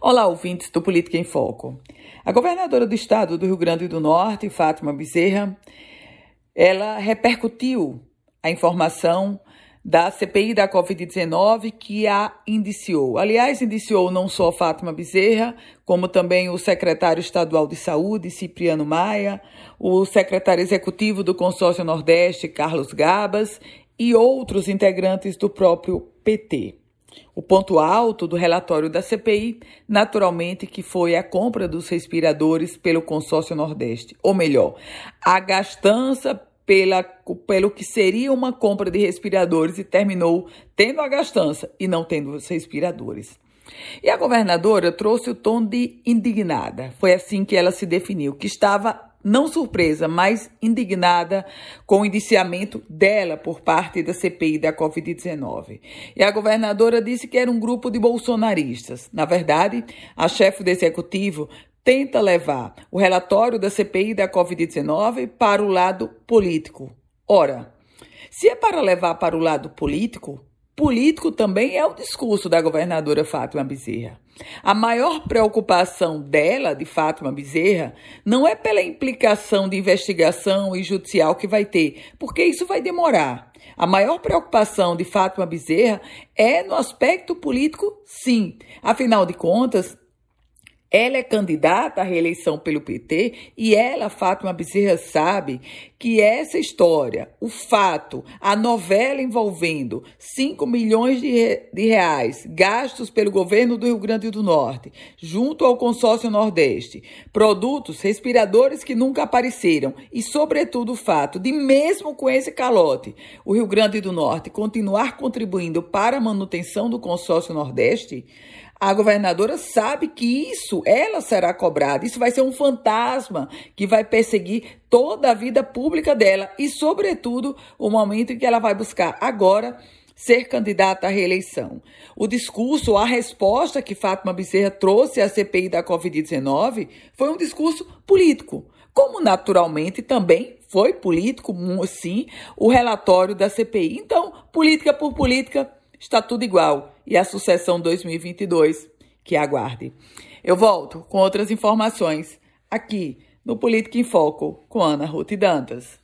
Olá, ouvintes do Política em Foco. A governadora do estado do Rio Grande do Norte, Fátima Bezerra, ela repercutiu a informação da CPI da Covid-19 que a indiciou. Aliás, indiciou não só Fátima Bezerra, como também o secretário estadual de saúde, Cipriano Maia, o secretário executivo do Consórcio Nordeste, Carlos Gabas, e outros integrantes do próprio PT. O ponto alto do relatório da CPI, naturalmente, que foi a compra dos respiradores pelo consórcio Nordeste, ou melhor, a gastança pela, pelo que seria uma compra de respiradores e terminou tendo a gastança e não tendo os respiradores. E a governadora trouxe o tom de indignada. Foi assim que ela se definiu, que estava não surpresa, mas indignada com o indiciamento dela por parte da CPI da Covid-19. E a governadora disse que era um grupo de bolsonaristas. Na verdade, a chefe do executivo tenta levar o relatório da CPI da Covid-19 para o lado político. Ora, se é para levar para o lado político, político também é o discurso da governadora Fátima Bezerra. A maior preocupação dela, de Fátima Bezerra, não é pela implicação de investigação e judicial que vai ter, porque isso vai demorar. A maior preocupação de Fátima Bezerra é no aspecto político, sim. Afinal de contas, ela é candidata à reeleição pelo PT e ela, Fátima Bezerra, sabe que essa história, o fato, a novela envolvendo 5 milhões de, de reais gastos pelo governo do Rio Grande do Norte, junto ao consórcio Nordeste, produtos, respiradores que nunca apareceram e, sobretudo, o fato de, mesmo com esse calote, o Rio Grande do Norte continuar contribuindo para a manutenção do consórcio Nordeste, a governadora sabe que isso, ela será cobrada. Isso vai ser um fantasma que vai perseguir toda a vida pública dela e, sobretudo, o momento em que ela vai buscar agora ser candidata à reeleição. O discurso, a resposta que Fátima Bezerra trouxe à CPI da Covid-19 foi um discurso político, como naturalmente também foi político, sim, o relatório da CPI. Então, política por política, está tudo igual. E a sucessão 2022 que aguarde. Eu volto com outras informações aqui no Política em Foco com Ana Ruth Dantas.